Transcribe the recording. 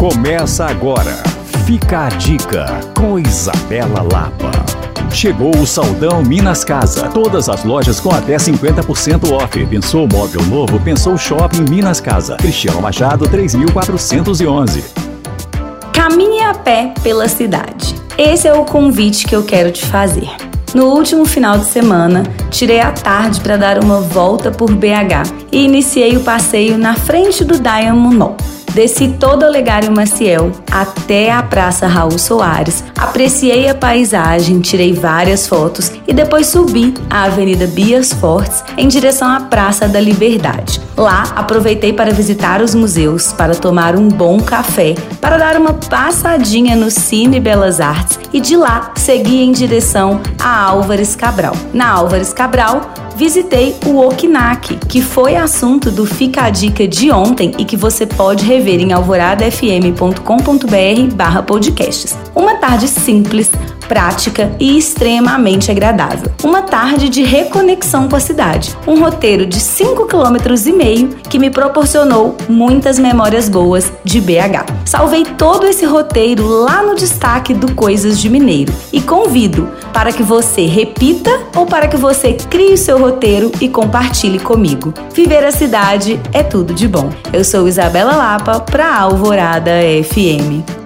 Começa agora. Fica a dica com Isabela Lapa. Chegou o Saldão Minas Casa. Todas as lojas com até 50% off. Pensou móvel novo? Pensou shopping Minas Casa. Cristiano Machado 3411. Caminhe a pé pela cidade. Esse é o convite que eu quero te fazer. No último final de semana, tirei a tarde para dar uma volta por BH e iniciei o passeio na frente do Diamond Mall. Desci todo o Legário Maciel até a Praça Raul Soares, apreciei a paisagem, tirei várias fotos e depois subi a Avenida Bias Fortes em direção à Praça da Liberdade. Lá, aproveitei para visitar os museus, para tomar um bom café, para dar uma passadinha no Cine Belas Artes e de lá segui em direção a Álvares Cabral. Na Álvares Cabral, visitei o Okinak, que foi assunto do Fica a Dica de ontem e que você pode rever em alvoradafm.com.br barra podcasts. Uma tarde simples, prática e extremamente agradável. Uma tarde de reconexão com a cidade. Um roteiro de 5 km e meio que me proporcionou muitas memórias boas de BH. Salvei todo esse roteiro lá no destaque do Coisas de Mineiro e convido para que você repita ou para que você crie o seu roteiro e compartilhe comigo. Viver a cidade é tudo de bom. Eu sou Isabela Lapa para Alvorada FM.